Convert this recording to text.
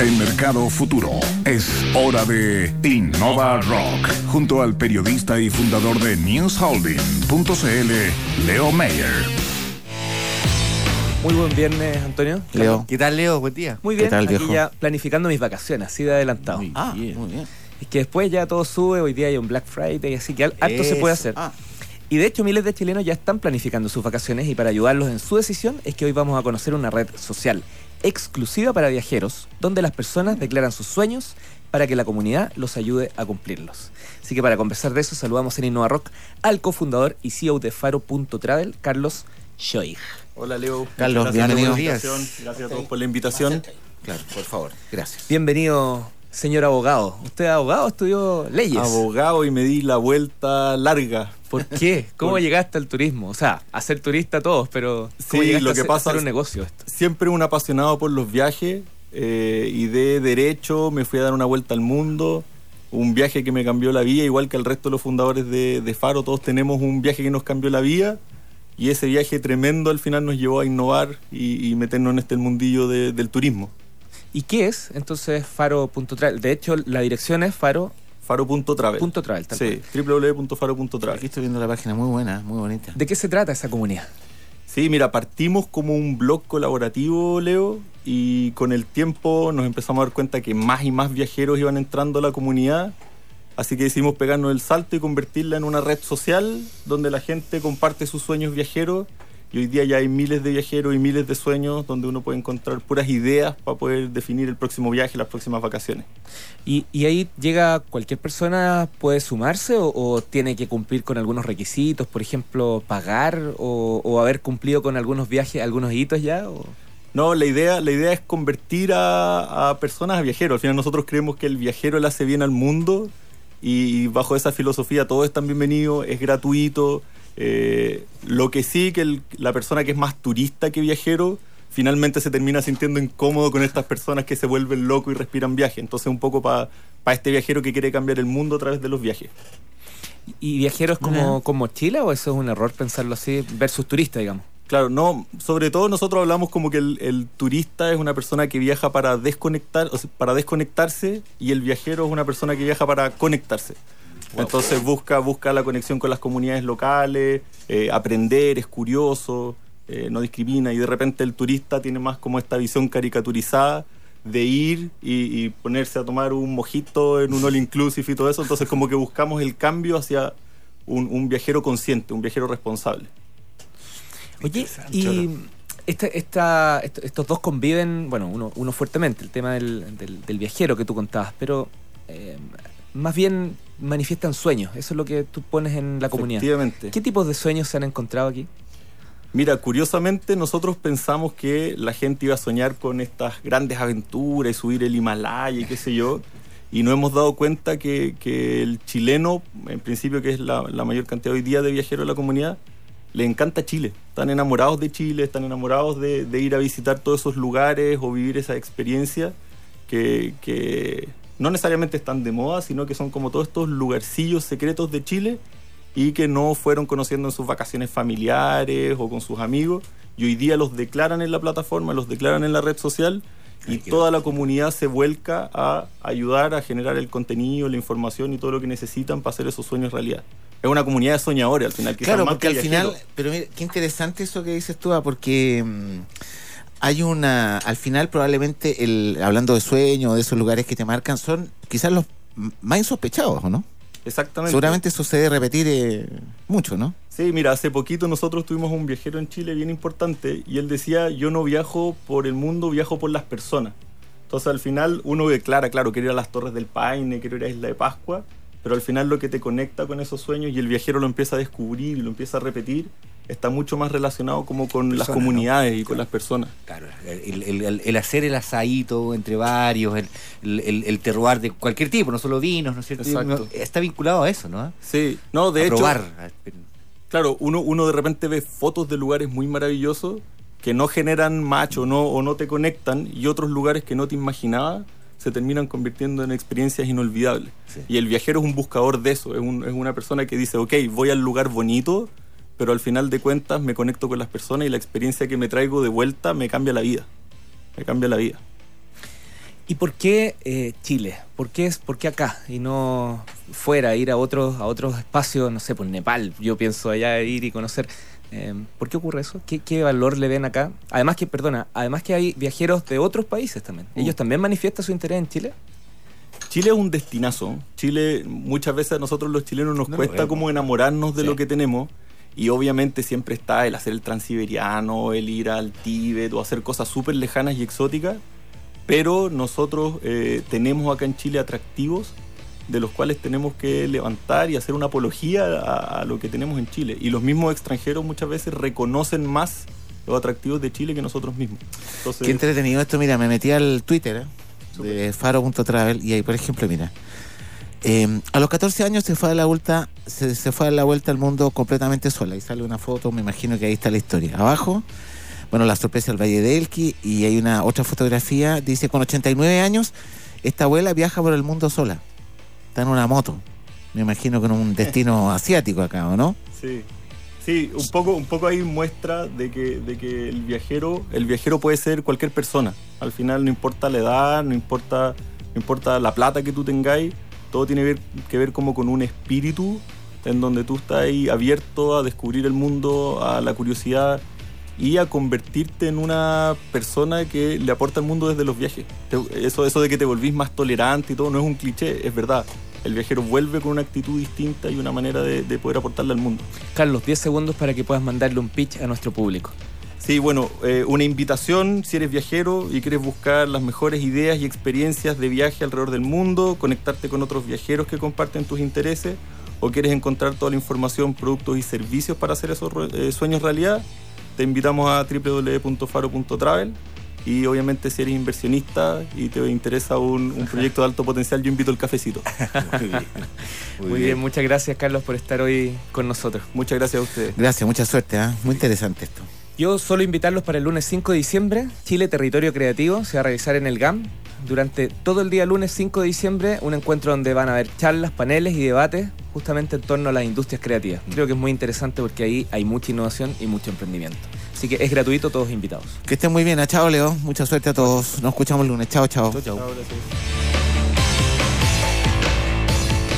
En Mercado Futuro es hora de Innova Rock, junto al periodista y fundador de NewsHolding.cl, Leo Mayer. Muy buen viernes, Antonio. Leo. ¿Qué tal, Leo? Buen día. Muy bien, ¿Qué tal, aquí viejo? ya planificando mis vacaciones, así de adelantado. Ah, muy bien. Es que después ya todo sube, hoy día hay un Black Friday, así que al- harto se puede hacer. Ah, Y de hecho miles de chilenos ya están planificando sus vacaciones y para ayudarlos en su decisión es que hoy vamos a conocer una red social exclusiva para viajeros, donde las personas declaran sus sueños para que la comunidad los ayude a cumplirlos. Así que para conversar de eso saludamos en Innova Rock al cofundador y CEO de Faro.travel, Carlos Schoig. Hola Leo. Carlos, bienvenido. por la invitación. Gracias a todos por la invitación. claro, por favor. Gracias. Bienvenido, señor abogado. ¿Usted es abogado? ¿Estudió leyes? Abogado y me di la vuelta larga. ¿Por qué? ¿Cómo Por- llegaste al turismo? O sea, a ser turista todos, pero ¿cómo Sí, lo que pasa a hacer un negocio esto? Siempre un apasionado por los viajes eh, y de derecho me fui a dar una vuelta al mundo. Un viaje que me cambió la vida, igual que el resto de los fundadores de, de Faro. Todos tenemos un viaje que nos cambió la vida. Y ese viaje tremendo al final nos llevó a innovar y, y meternos en este mundillo de- del turismo. ¿Y qué es entonces Faro.travel? De hecho, la dirección es Faro.travel. Faro.travel. tal Sí, www.faro.travel. Aquí estoy viendo la página muy buena, muy bonita. ¿De qué se trata esa comunidad? Sí, mira, partimos como un blog colaborativo, Leo, y con el tiempo nos empezamos a dar cuenta que más y más viajeros iban entrando a la comunidad, así que decidimos pegarnos el salto y convertirla en una red social donde la gente comparte sus sueños viajeros. Y hoy día ya hay miles de viajeros y miles de sueños donde uno puede encontrar puras ideas para poder definir el próximo viaje, las próximas vacaciones. ¿Y, y ahí llega cualquier persona, puede sumarse o, o tiene que cumplir con algunos requisitos? Por ejemplo, pagar o, o haber cumplido con algunos viajes, algunos hitos ya? o- No, la idea, la idea es convertir a, a personas a viajeros. Al final nosotros creemos que el viajero le hace bien al mundo y bajo esa filosofía todos están bienvenidos, es gratuito. Eh, lo que sí que el- la persona que es más turista que viajero finalmente se termina sintiendo incómodo con estas personas que se vuelven locos y respiran viaje. Entonces un poco para este viajero que quiere cambiar el mundo a través de los viajes. ¿Y viajeros como, con mochila o eso es un error pensarlo así versus turista, digamos? Claro, no, sobre todo nosotros hablamos como que el, el turista es una persona que viaja para desconectar, o sea, para desconectarse y el viajero es una persona que viaja para conectarse. Entonces busca, busca la conexión con las comunidades locales, eh, aprender, es curioso, eh, no discrimina y de repente el turista tiene más como esta visión caricaturizada de ir y, y ponerse a tomar un mojito en un all inclusive y todo eso. Entonces como que buscamos el cambio hacia un, un viajero consciente, un viajero responsable. Oye, y esta, esta, est- estos dos conviven, bueno, uno, uno fuertemente, el tema del, del- del viajero que tú contabas, pero eh, más bien manifiestan sueños, eso es lo que tú pones en la comunidad. Efectivamente. ¿Qué tipos de sueños se han encontrado aquí? Mira, curiosamente nosotros pensamos que la gente iba a soñar con estas grandes aventuras y subir el Himalaya y qué sé yo, y nos hemos dado cuenta que, que el chileno, en principio que es la, la mayor cantidad hoy día de viajeros de la comunidad, le encanta Chile. Están enamorados de Chile, están enamorados de, de ir a visitar todos esos lugares o vivir esa experiencia que, que no necesariamente están de moda, sino que son como todos estos lugarcillos secretos de Chile y que no fueron conociendo en sus vacaciones familiares o con sus amigos y hoy día los declaran en la plataforma, los declaran en la red social y toda la comunidad se vuelca a ayudar a generar el contenido, la información y todo lo que necesitan para hacer esos sueños realidad. Es una comunidad de soñadores al final. Claro, porque que al final, pero mira, qué interesante eso que dices tú, ah, porque mm, hay una, al final probablemente, el, hablando de sueños, de esos lugares que te marcan, son quizás los más insospechados, ¿o no? Exactamente. Seguramente debe repetir eh, mucho, ¿no? Sí, mira, hace poquito nosotros tuvimos un viajero en Chile bien importante y él decía, yo no viajo por el mundo, viajo por las personas. Entonces al final uno declara, claro, quiero ir a las Torres del Paine, quiero ir a Isla de Pascua, pero al final lo que te conecta con esos sueños y el viajero lo empieza a descubrir y lo empieza a repetir, está mucho más relacionado como con las Personas, ¿no? comunidades y con las personas. Claro, el, el- el- el hacer el asadito entre varios, el, el, el- el terroir de cualquier tipo, no solo vinos, ¿no es cierto? Exacto. Está vinculado a eso, ¿no? Sí, no, de a hecho, probar. claro, uno, uno de repente ve fotos de lugares muy maravillosos que no generan macho no, o no te conectan y otros lugares que no te imaginabas se terminan convirtiendo en experiencias inolvidables. Sí. Y el viajero es un buscador de eso, es, un- es una persona que dice, ok, voy al lugar bonito, pero al final de cuentas me conecto con las personas y la experiencia que me traigo de vuelta me cambia la vida. Me cambia la vida. ¿Y por qué eh, Chile? ¿Por qué, es, ¿Por qué acá y no fuera, ir a otros, a otros espacios, no sé, por Nepal? Yo pienso allá ir y conocer. Eh, ¿Por qué ocurre eso? ¿Qué, ¿Qué valor le ven acá? Además que, perdona, además que hay viajeros de otros países también. Uh. ¿Ellos también manifiestan su interés en Chile? Chile es un destinazo. Chile, muchas veces a nosotros los chilenos nos No cuesta como enamorarnos de Sí. lo que tenemos. Y obviamente siempre está el hacer el transiberiano, el ir al Tíbet o hacer cosas súper lejanas y exóticas. Pero nosotros eh, tenemos acá en Chile atractivos de los cuales tenemos que levantar y hacer una apología a, a lo que tenemos en Chile. Y los mismos extranjeros muchas veces reconocen más los atractivos de Chile que nosotros mismos. Entonces, Qué entretenido esto, mira, me metí al Twitter ¿eh? de faro.travel y ahí, por ejemplo, mira, eh, a los 14 años se fue a la vuelta, se, se fue a la vuelta al mundo completamente sola y sale una foto, me imagino que ahí está la historia. Abajo, bueno, la sorpresa del Valle de Elqui y hay una otra fotografía, dice con 89 años, esta abuela viaja por el mundo sola, está en una moto, me imagino con un destino asiático acá, ¿o no? Sí, sí, un poco, un poco ahí muestra de que, de que el viajero, el viajero puede ser cualquier persona. Al final no importa la edad, no importa, no importa la plata que tú tengáis, todo tiene que ver como con un espíritu en donde tú estás ahí abierto a descubrir el mundo, a la curiosidad y a convertirte en una persona que le aporta al mundo desde los viajes. Eso, eso de que te volvís más tolerante y todo no es un cliché, es verdad. El viajero vuelve con una actitud distinta y una manera de, de poder aportarle al mundo. Carlos, 10 segundos para que puedas mandarle un pitch a nuestro público. Sí, bueno, eh, una invitación si eres viajero y quieres buscar las mejores ideas y experiencias de viaje alrededor del mundo, conectarte con otros viajeros que comparten tus intereses o quieres encontrar toda la información, productos y servicios para hacer esos eh, sueños realidad, te invitamos a www.faro.travel y obviamente si eres inversionista y te interesa un, un proyecto de alto potencial, yo invito el cafecito. Muy bien. Muy, bien. muchas gracias Carlos por estar hoy con nosotros. Muchas gracias a ustedes. Gracias, mucha suerte, ¿ah? muy interesante esto. Yo solo invitarlos para el lunes 5 de diciembre. Chile Territorio Creativo se va a realizar en el GAM. Durante todo el día lunes 5 de diciembre, un encuentro donde van a haber charlas, paneles y debates justamente en torno a las industrias creativas. Creo que es muy interesante porque ahí hay mucha innovación y mucho emprendimiento. Así que es gratuito, todos invitados. Que estén muy bien, ah, chao Leo, mucha suerte a todos, nos escuchamos el lunes, chao, chao. Chao, gracias.